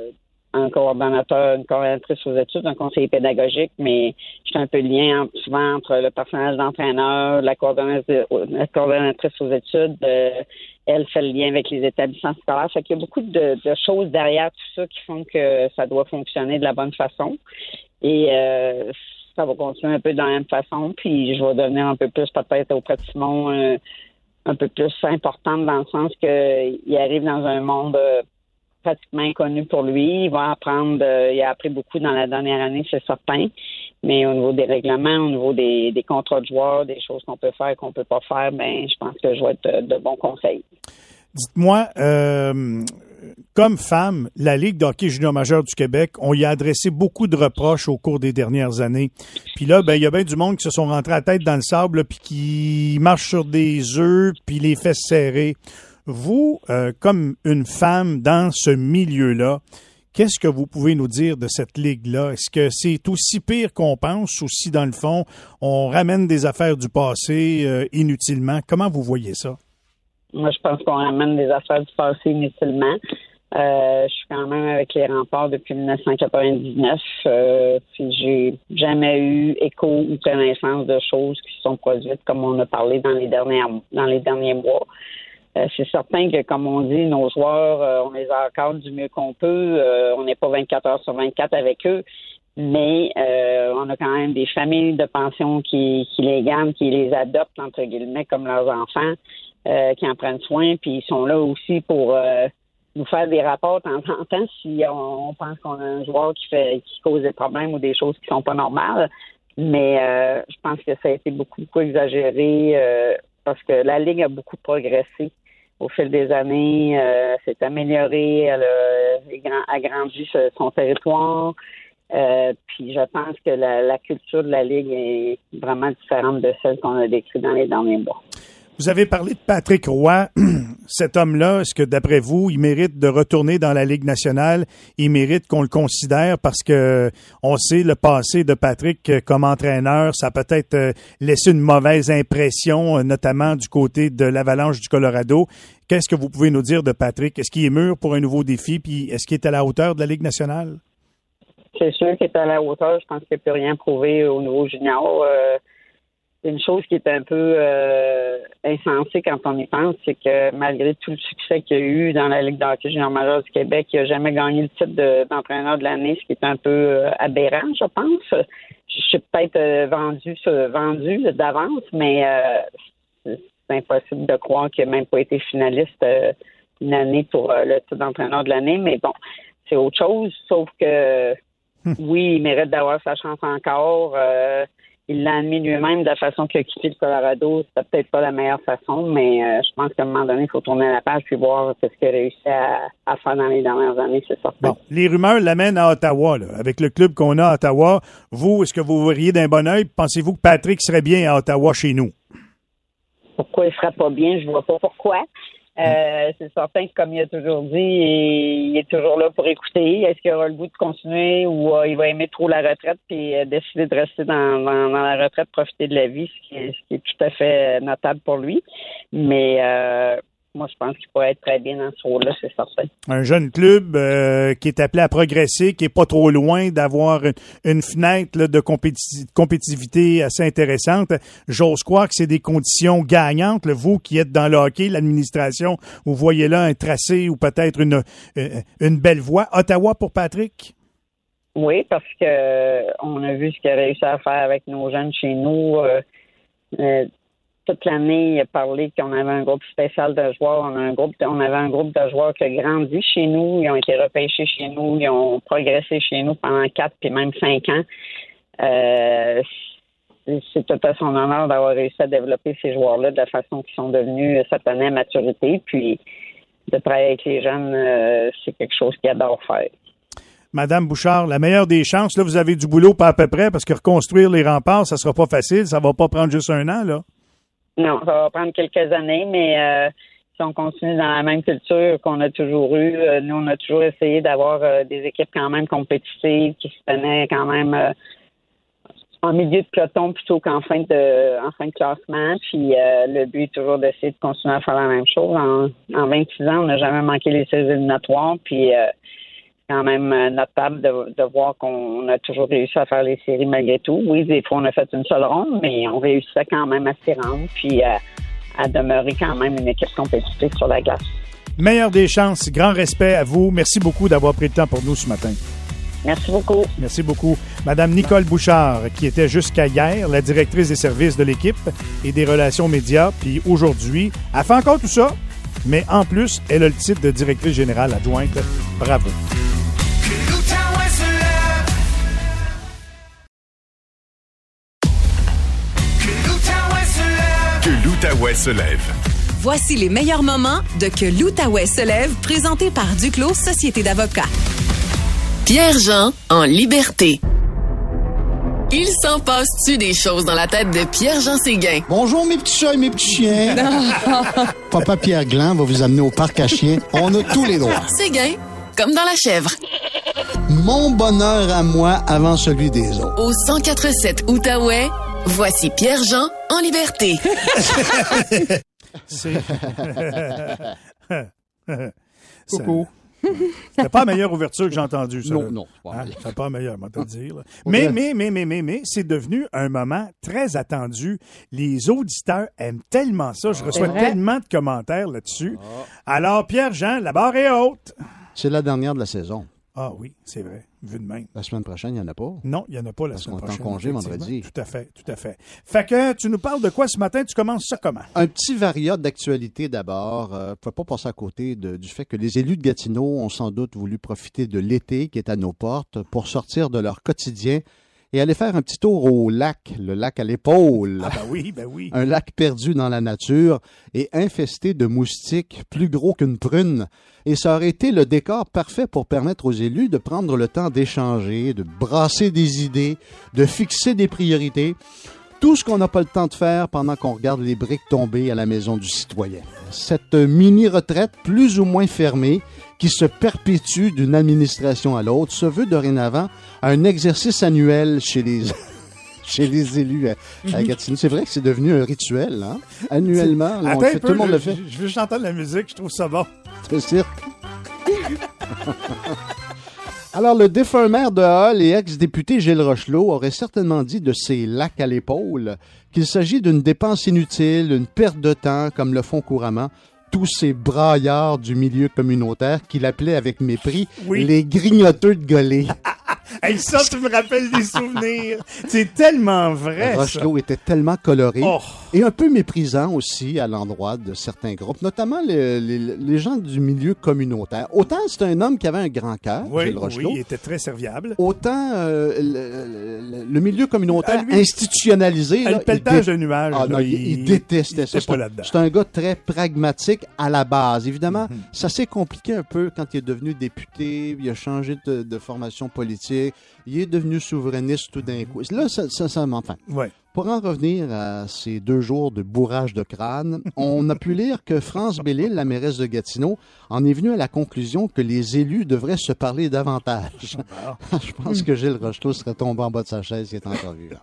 S7: un coordonnateur, une coordonnatrice aux études, un conseiller pédagogique, mais je un peu le lien souvent entre le personnel d'entraîneur, la coordonnatrice, aux études. Euh, elle fait le lien avec les établissements scolaires. Fait qu'il y a beaucoup de, choses derrière tout ça qui font que ça doit fonctionner de la bonne façon. Et euh, ça va continuer un peu de la même façon. Puis je vais devenir un peu plus peut-être auprès de Simon euh, un peu plus importante dans le sens qu'il arrive dans un monde pratiquement inconnu pour lui. Il va apprendre, euh, il a appris beaucoup dans la dernière année, c'est certain. Mais au niveau des règlements, au niveau des, contrats de joueurs, des choses qu'on peut faire et qu'on peut pas faire, ben, je pense que je vais être de, bons conseils.
S4: Dites-moi, euh, comme femme, la Ligue d'hockey junior majeur du Québec, on y a adressé beaucoup de reproches au cours des dernières années. Puis là, ben il y a bien du monde qui se sont rentrés à tête dans le sable, puis qui marchent sur des œufs, puis les fesses serrées. Vous, euh, comme une femme dans ce milieu-là, qu'est-ce que vous pouvez nous dire de cette ligue-là? Est-ce que c'est aussi pire qu'on pense ou si, dans le fond, on ramène des affaires du passé euh, inutilement? Comment vous voyez ça?
S7: Moi, je pense qu'on ramène des affaires du passé inutilement. Euh, je suis quand même avec les remparts depuis 1999. Euh, puis j'ai jamais eu écho ou connaissance de choses qui sont produites comme on a parlé dans les dernières dans les derniers mois. Euh, c'est certain que, comme on dit, nos joueurs, euh, on les encadre du mieux qu'on peut. Euh, on n'est pas 24 heures sur 24 avec eux, mais on a quand même des familles de pension qui, qui les gardent, qui les adoptent, entre guillemets, comme leurs enfants, qui en prennent soin, puis ils sont là aussi pour nous faire des rapports de temps en temps si on, pense qu'on a un joueur qui fait qui cause des problèmes ou des choses qui sont pas normales. Mais je pense que ça a été beaucoup, beaucoup exagéré parce que la Ligue a beaucoup progressé au fil des années, euh, s'est améliorée, elle a agrandi son territoire. Euh, puis je pense que la, culture de la Ligue est vraiment différente de celle qu'on a décrite dans les derniers mois.
S4: Vous avez parlé de Patrick Roy. Cet homme-là, est-ce que d'après vous, il mérite de retourner dans la Ligue nationale? Il mérite qu'on le considère parce que on sait le passé de Patrick euh, comme entraîneur. Ça a peut-être euh, laissé une mauvaise impression, euh, notamment du côté de l'Avalanche du Colorado. Qu'est-ce que vous pouvez nous dire de Patrick? Est-ce qu'il est mûr pour un nouveau défi? Puis est-ce qu'il est à la hauteur de la Ligue nationale?
S7: C'est sûr qu'il est à la hauteur. Je pense qu'il n'a plus rien prouvé au niveau junior une chose qui est un peu euh, insensée quand on y pense, c'est que malgré tout le succès qu'il y a eu dans la Ligue d'hockey junior major du Québec, il n'a jamais gagné le titre d'entraîneur de, l'année, ce qui est un peu euh, aberrant, je pense. Je suis peut-être euh, vendu, vendu d'avance, mais c'est impossible de croire qu'il n'a même pas été finaliste une année pour le titre d'entraîneur de l'année. Mais bon, c'est autre chose, sauf que hmm. oui, il mérite d'avoir sa chance encore il l'a admis lui-même de la façon qu'il a quitté le Colorado. C'était peut-être pas la meilleure façon, mais euh, je pense qu'à un moment donné, il faut tourner la page puis voir ce qu'il a réussi à, faire dans les dernières années, c'est certain.
S4: Bon, les rumeurs l'amènent à Ottawa, là. avec le club qu'on a à Ottawa. Vous, est-ce que vous verriez d'un bon oeil? Pensez-vous que Patrick serait bien à Ottawa chez nous?
S7: Pourquoi il serait pas bien? Je vois pas pourquoi. Euh, c'est certain que, comme il a toujours dit, il est toujours là pour écouter. Est-ce qu'il aura le goût de continuer ou euh, il va aimer trop la retraite puis euh, décider de rester dans, dans, la retraite, profiter de la vie, ce qui est, ce qui est tout à fait notable pour lui. Mais moi, je pense qu'il pourrait être très bien dans ce rôle-là, c'est certain.
S4: Un jeune club euh, qui est appelé à progresser, qui est pas trop loin d'avoir une, fenêtre de compétitivité assez intéressante. J'ose croire que c'est des conditions gagnantes. vous qui êtes dans le hockey, l'administration, vous voyez là un tracé ou peut-être une, euh, une belle voie. Ottawa pour Patrick?
S7: Oui, parce que on a vu ce qu'il a réussi à faire avec nos jeunes chez nous. Euh, toute l'année, parlé qu'on avait un groupe spécial de joueurs. On avait un groupe de joueurs qui a grandi chez nous. Ils ont été repêchés chez nous. Ils ont progressé chez nous pendant quatre puis même cinq ans. Euh, c'est tout à son honneur d'avoir réussi à développer ces joueurs-là de la façon qu'ils sont devenus cette année à maturité. Puis de travailler avec les jeunes, euh, c'est quelque chose qu'ils adorent faire.
S4: Madame Bouchard, la meilleure des chances, là, vous avez du boulot pas à peu près, parce que reconstruire les remparts, ça sera pas facile, ça va pas prendre juste un an, là.
S7: Non, ça va prendre quelques années, mais euh, si on continue dans la même culture qu'on a toujours eu, euh, nous, on a toujours essayé d'avoir euh, des équipes quand même compétitives qui se tenaient quand même en milieu de peloton plutôt qu'en fin de en fin de classement. Puis le but est toujours d'essayer de continuer à faire la même chose. En, en 26 ans, on n'a jamais manqué les séries éliminatoires. Puis quand même euh, notable de, de voir qu'on a toujours réussi à faire les séries malgré tout. Oui, des fois, on a fait une seule ronde, mais on réussissait quand même à s'y rendre, puis à, à demeurer quand même une équipe compétitive sur la glace.
S4: Meilleure des chances, grand respect à vous. Merci beaucoup d'avoir pris le temps pour nous ce matin.
S7: Merci beaucoup.
S4: Merci beaucoup. Madame Nicole Bouchard, qui était jusqu'à hier la directrice des services de l'équipe et des relations médias, puis aujourd'hui, elle fait encore tout ça, mais en plus, elle a le titre de directrice générale adjointe. Bravo.
S2: l'Outaouais se lève.
S3: Voici les meilleurs moments de Que l'Outaouais se lève, présenté par Duclos Société d'avocats.
S1: Pierre-Jean en liberté. Il s'en passe-tu des choses dans la tête de Pierre-Jean Séguin?
S8: Bonjour mes petits chats et mes petits chiens. Papa Pierre Gland va vous amener au parc à chiens. On a tous les droits.
S1: Séguin, comme dans la chèvre.
S8: Mon bonheur à moi avant celui des autres.
S1: Au 1047 Outaouais, Voici Pierre-Jean en liberté.
S4: C'est. Coucou. C'est pas la meilleure ouverture que j'ai entendue, ça.
S8: Non, non.
S4: Hein? C'est pas la meilleure, on dire. Mais, mais, mais, mais, mais, mais, c'est devenu un moment très attendu. Les auditeurs aiment tellement ça. Je reçois tellement de commentaires là-dessus. Ah. Alors, Pierre-Jean, la barre est haute.
S8: C'est la dernière de la saison.
S4: Ah oui, c'est vrai, vu de même.
S8: La semaine prochaine, il n'y en a pas.
S4: Non, il n'y en a pas la semaine prochaine.
S8: est en congé vendredi.
S4: Tout à fait, tout à fait. Fait que tu nous parles de quoi ce matin? Tu commences ça comment?
S8: Un petit variat d'actualité d'abord. Euh, ne pas passer à côté du fait que les élus de Gatineau ont sans doute voulu profiter de l'été qui est à nos portes pour sortir de leur quotidien et aller faire un petit tour au lac, le lac à l'épaule.
S4: Ah ben oui, ben oui.
S8: un lac perdu dans la nature et infesté de moustiques plus gros qu'une prune. Et ça aurait été le décor parfait pour permettre aux élus de prendre le temps d'échanger, de brasser des idées, de fixer des priorités. Tout ce qu'on n'a pas le temps de faire pendant qu'on regarde les briques tomber à la maison du citoyen. Cette mini-retraite plus ou moins fermée qui se perpétue d'une administration à l'autre se veut dorénavant un exercice annuel chez les chez les élus à, mhm. Gatineau. C'est vrai que c'est devenu un rituel, hein? Annuellement, tout le monde le fait.
S4: Je, veux chanter la musique, je trouve ça bon.
S8: C'est sûr. Alors, le défunt maire de Hall et ex-député Gilles Rochelot aurait certainement dit de ses lacs à l'épaule qu'il s'agit d'une dépense inutile, une perte de temps, comme le font couramment tous ces braillards du milieu communautaire qu'il appelait avec mépris
S4: Oui.
S8: les grignoteux de Gollet.
S4: Hey, ça, tu me rappelles des souvenirs. C'est tellement vrai. ça.
S8: Rochelot était tellement coloré
S4: Oh.
S8: et un peu méprisant aussi à l'endroit de certains groupes, notamment les, les- les gens du milieu communautaire. Autant c'est un homme qui avait un grand cœur,
S4: Oui,
S8: Gilles Rochelot,
S4: oui, il était très serviable.
S8: autant euh, le, le- le milieu communautaire
S4: Ah, lui,
S8: institutionnalisé.
S4: Ah,
S8: là,
S4: le pelletage
S8: il
S4: de nuages.
S8: Ah, non,
S4: là,
S8: il, il détestait ça. C'est un- gars très pragmatique à la base. Évidemment,
S4: Mhm.
S8: ça s'est compliqué un peu quand il est devenu député, il a changé de, de formation politique, il est devenu souverainiste tout d'un coup. Là, ça, ça, ça.
S4: Ouais.
S8: Pour en revenir à ces deux jours de bourrage de crâne, on a pu lire que France Bellil, la mairesse de Gatineau, en est venue à la conclusion que les élus devraient se parler davantage. Je pense que Gilles Rochelot serait tombé en bas de sa chaise s'il était encore vu. là.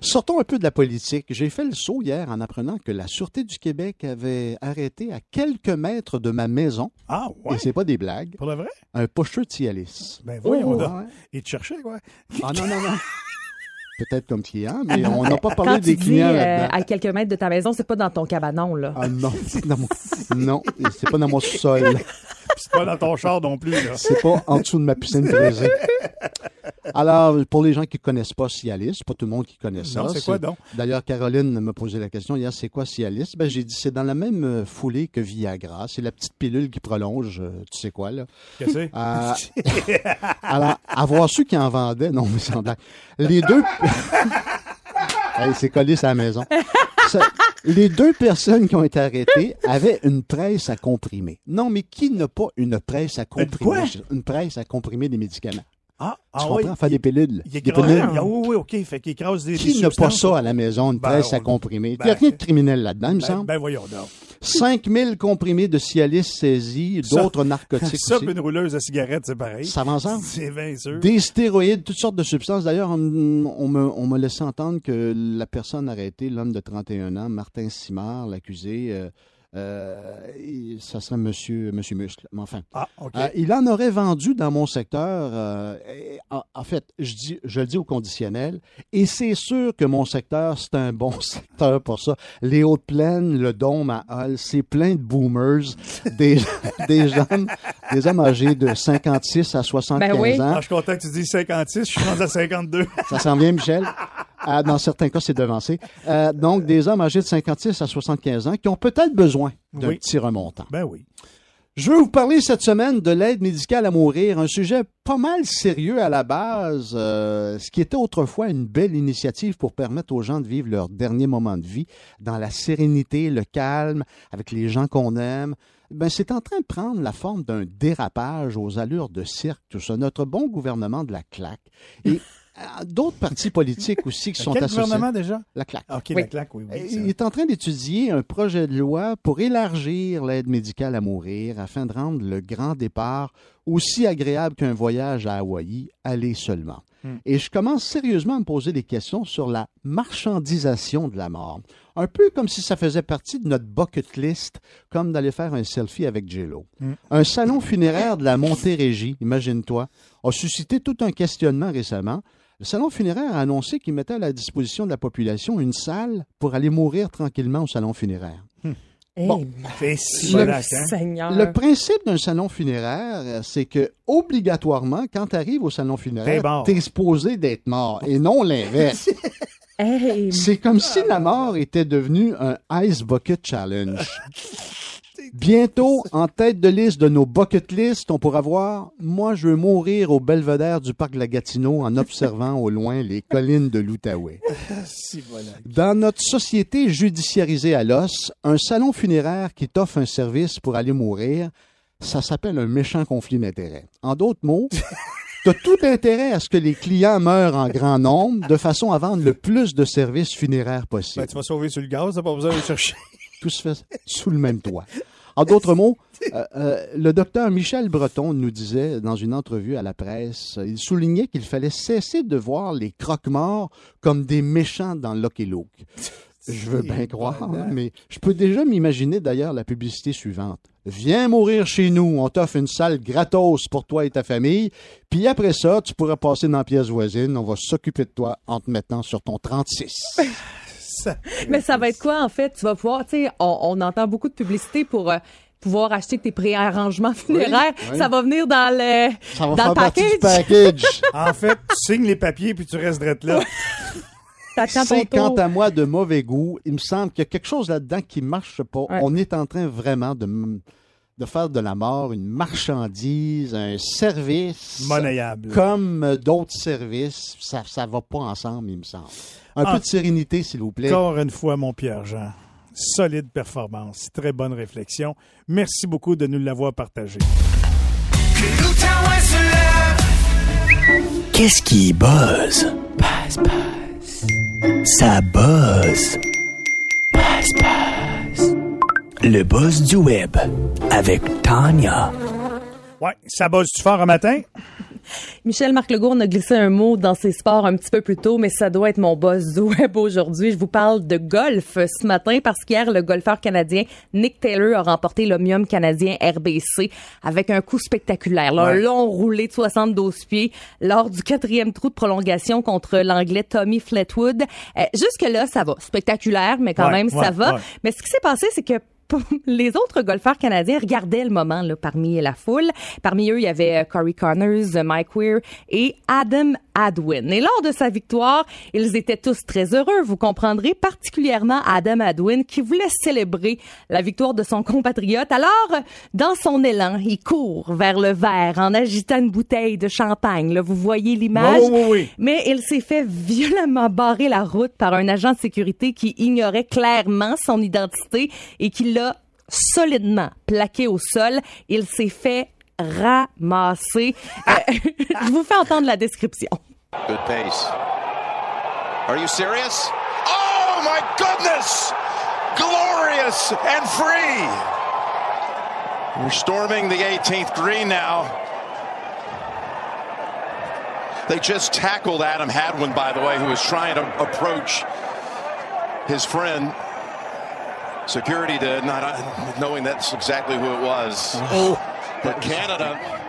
S8: Sortons un peu de la politique. J'ai fait le saut hier en apprenant que la Sûreté du Québec avait arrêté à quelques mètres de ma maison,
S4: Ah, ouais.
S8: et c'est pas des blagues,
S4: Pour le vrai?
S8: un pocheux de Cialis.
S4: Ben, voyons
S8: Oh, ouais.
S4: Il te cherchait, quoi.
S8: Ah non, non, non. Peut-être comme client, mais on n'a pas parlé
S9: Quand
S8: des
S9: tu dis
S8: clients
S9: euh, à quelques mètres de ta maison, c'est pas dans ton cabanon, là.
S8: Ah non, c'est pas dans mon sol.
S4: C'est pas dans ton char non plus.
S8: C'est pas en dessous de ma piscine brisée. Alors, pour les gens qui connaissent pas Cialis, c'est pas tout le monde qui connaît ça.
S4: Non, c'est quoi donc?
S8: D'ailleurs, Caroline me posait la question hier, c'est quoi Cialis? Ben, j'ai dit, c'est dans la même euh, foulée que Viagra. C'est la petite pilule qui prolonge, euh, tu sais quoi, là.
S4: Qu'est-ce que c'est?
S8: Euh, alors, avoir su qu'ils en vendaient, non, mais sans blague. Les deux. Hey, c'est collé sur la maison. Ça- les deux personnes qui ont été arrêtées avaient une presse à comprimer. Non, mais qui n'a pas une presse à comprimer? Une presse à comprimer des médicaments.
S4: Ah,
S8: Tu
S4: ah
S8: comprends?
S4: oui.
S8: Faire des pilules.
S4: Il
S8: Des pilules.
S4: Ah, oui, oui, OK. Fait qu'il écrase des,
S8: Qui n'a pas ça à la maison, une
S4: Ben,
S8: presse à comprimer? Il
S4: ben,
S8: n'y a rien de criminel là-dedans, il me
S4: Ben,
S8: semble.
S4: ben, voyons donc.
S8: 5000 comprimés de Cialis saisis, d'autres narcotiques
S4: Ça,
S8: aussi.
S4: une rouleuse à cigarettes, c'est pareil.
S8: Ça va ensemble?
S4: C'est bien sûr.
S8: Des stéroïdes, toutes sortes de substances. D'ailleurs, on, on me, on m'a laissé entendre que la personne arrêtée, l'homme de 31 ans, Martin Simard, l'accusé, euh, euh, ça serait Monsieur, Monsieur Muscle. Mais enfin,
S4: Ah,
S8: euh, il en aurait vendu dans mon secteur. euh, et en, en fait, je, dis, je le dis au conditionnel. Et c'est sûr que mon secteur, c'est un bon secteur pour ça. Les Hautes-Plaines, le Dôme à Hall, c'est plein de boomers, des, des jeunes, des hommes âgés de 56 à 75
S9: Ben oui.
S8: ans.
S4: Ah, je suis content que tu dises 56. Je suis rendu à 52.
S8: Ça s'en vient, Michel? Ah, dans certains cas, c'est devancé. Euh, donc, des hommes âgés de 56 à 75 ans qui ont peut-être besoin d'un
S4: Oui.
S8: petit remontant.
S4: ben oui.
S8: Je veux vous parler cette semaine de l'aide médicale à mourir, un sujet pas mal sérieux à la base, euh, ce qui était autrefois une belle initiative pour permettre aux gens de vivre leur dernier moment de vie dans la sérénité, le calme, avec les gens qu'on aime. Ben, c'est en train de prendre la forme d'un dérapage aux allures de cirque, tout ça. Notre bon gouvernement de la claque. Et d'autres partis politiques aussi qui sont
S4: Quel
S8: associés.
S4: gouvernement déjà?
S8: La claque.
S4: OK,
S9: Oui.
S4: la claque, oui. oui,
S8: Il est en train d'étudier un projet de loi pour élargir l'aide médicale à mourir afin de rendre le grand départ aussi agréable qu'un voyage à Hawaï, aller seulement.
S4: Hmm.
S8: Et je commence sérieusement à me poser des questions sur la marchandisation de la mort. Un peu comme si ça faisait partie de notre bucket list, comme d'aller faire un selfie avec J-Lo.
S4: Hmm.
S8: Un salon funéraire de la Montérégie, imagine-toi, a suscité tout un questionnement récemment. Le salon funéraire a annoncé qu'il mettait à la disposition de la population une salle pour aller mourir tranquillement au salon funéraire.
S9: Eh,
S8: Bon.
S4: Si
S9: le
S4: hein?
S9: Seigneur.
S8: Le principe d'un salon funéraire, euh, c'est que obligatoirement, quand tu arrives au salon funéraire, t'es supposé d'être mort et non l'inverse.
S9: Hey,
S8: c'est comme si la mort était devenue un Ice Bucket Challenge. Bientôt, en tête de liste de nos bucket lists, on pourra voir Moi, je veux mourir au belvédère du parc de la Gatineau en observant au loin les collines de l'Outaouais. Dans notre société judiciarisée à l'os, un salon funéraire qui t'offre un service pour aller mourir, ça s'appelle un méchant conflit d'intérêts. En d'autres mots, tu as tout intérêt à ce que les clients meurent en grand nombre de façon à vendre le plus de services funéraires possible.
S4: Ben, tu vas sauver sur le gaz, t'as pas besoin de chercher.
S8: Tout se fait sous le même toit. En d'autres mots, euh, euh, le docteur Michel Breton nous disait dans une entrevue à la presse, il soulignait qu'il fallait cesser de voir les croque-morts comme des méchants dans Lucky Luke. Je veux bien croire,
S4: hein?
S8: mais je peux déjà m'imaginer d'ailleurs la publicité suivante. Viens mourir chez nous, on t'offre une salle gratos pour toi et ta famille, puis après ça, tu pourras passer dans la pièce voisine, on va s'occuper de toi en te mettant sur ton 36.
S4: Ça-
S9: Mais ça va être quoi, en fait? Tu vas pouvoir, tu sais, on, on entend beaucoup de publicité pour euh, pouvoir acheter tes préarrangements funéraires.
S8: oui.
S9: Ça va venir dans le,
S8: Ça va
S9: dans
S8: faire
S9: le
S8: partie du
S9: package.
S4: En fait, tu signes les papiers puis tu restes drette là.
S8: C'est quant à moi de mauvais goût. Il me semble qu'il y a quelque chose là-dedans qui marche pas.
S9: Ouais.
S8: On est en train vraiment de, de faire de la mort une marchandise, un service.
S4: Monnayable.
S8: Comme d'autres services. Ça ça va pas ensemble, il me semble. Un
S4: Ah.
S8: peu de sérénité, s'il vous plaît.
S4: Encore une fois, mon Pierre-Jean. Solide performance. Très bonne réflexion. Merci beaucoup de nous l'avoir partagé.
S10: Qu'est-ce qui buzz? Buzz, buzz. Ça buzz. Buzz, buzz. Le buzz du web avec Tanya.
S4: Ouais, ça bosse du fort un matin?
S9: Michel Marc Legourde a glissé un mot dans ses sports un petit peu plus tôt, mais ça doit être mon boss du web aujourd'hui. Je vous parle de golf ce matin parce qu'hier, le golfeur canadien Nick Taylor a remporté l'Omnium canadien RBC avec un coup spectaculaire. là, Un long roulé de 72 pieds lors du quatrième trou de prolongation contre l'anglais Tommy Fletwood. Euh, Jusque-là, ça va. Spectaculaire, mais quand
S4: Ouais,
S9: même, ça va.
S4: ouais.
S9: Mais ce qui s'est passé, c'est que les autres golfeurs canadiens regardaient le moment là, parmi la foule. Parmi eux, il y avait euh, Corey Connors, Mike Weir et Adam Adwin. Et lors de sa victoire, ils étaient tous très heureux, vous comprendrez, particulièrement Adam Adwin qui voulait célébrer la victoire de son compatriote. Alors, dans son élan, il court vers le verre en agitant une bouteille de champagne. Là, vous voyez l'image.
S4: Oui, oui, oui.
S9: Mais il s'est fait violemment barrer la route par un agent de sécurité qui ignorait clairement son identité et qui l'a solidement plaqué au sol. Il s'est fait ramasser. Euh, je vous fais entendre la description.
S11: Good pace. Are you serious? Oh my goodness! Glorious and free! We're storming the 18th green now. They just tackled Adam Hadwin, by the way, who was trying to approach his friend. Security did, not uh, knowing that's exactly who it was. But Canada. has a conquering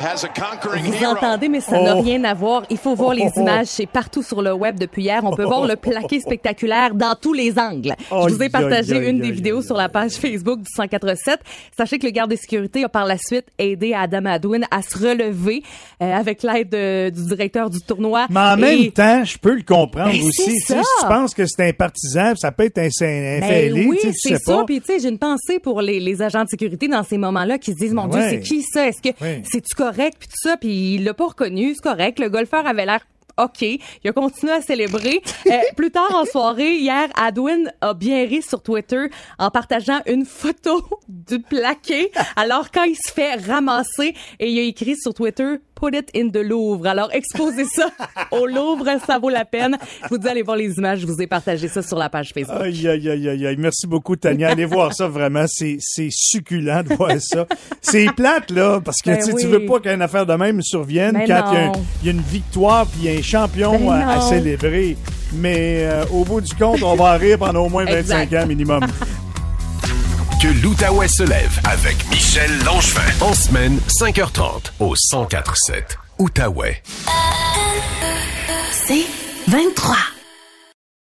S9: Vous entendez, mais ça n'a
S4: Oh.
S9: rien à voir. Il faut voir les
S4: Oh.
S9: images. C'est partout sur le web depuis hier. On peut voir le plaqué spectaculaire dans tous les angles. Je vous ai partagé une des vidéos sur la page Facebook du 147. Sachez que le garde de sécurité a par la suite aidé Adam Adwin à se relever euh, avec l'aide de- du directeur du tournoi.
S4: Mais en
S9: Et-
S4: même temps, je peux le comprendre
S9: Ben,
S4: aussi. Si tu penses que c'est un partisan, ça peut être un, un
S9: Ben
S4: fêlé,
S9: oui, c'est ça. Puis tu sais, j'ai une pensée pour les, les agents de sécurité dans ces moments-là qui se disent, mon Dieu, c'est qui ça? Est-ce que
S4: Oui.
S9: c'est-tu correct? Puis tout ça, puis il l'a pas reconnu, c'est correct. Le golfeur avait l'air OK. Il a continué à célébrer. Euh, plus tard en soirée, hier, Adwin a bien ri sur Twitter en partageant une photo du plaqué. Alors, quand il se fait ramasser, et il a écrit sur Twitter, Put it in the Louvre. Alors, exposez ça au Louvre, ça vaut la peine. Je vous dis, allez voir les images. Je vous ai partagé ça sur la page Facebook.
S4: Aïe, aïe, aïe, aïe. Merci beaucoup, Tania. Allez voir ça, vraiment. C'est, c'est succulent de voir ça. C'est plate, là, parce que
S9: Ben oui.
S4: tu veux pas qu'une affaire de même survienne
S9: Ben
S4: quand il y, a y une victoire puis il y a un champion
S9: Ben
S4: à, célébrer. Mais euh, au bout du compte, on va rire pendant au moins 25
S9: Exact.
S4: ans minimum.
S2: Que l'Outaouais se lève avec Michel Langevin. En semaine, 5h30 au 104.7 Outaouais.
S1: C'est 23.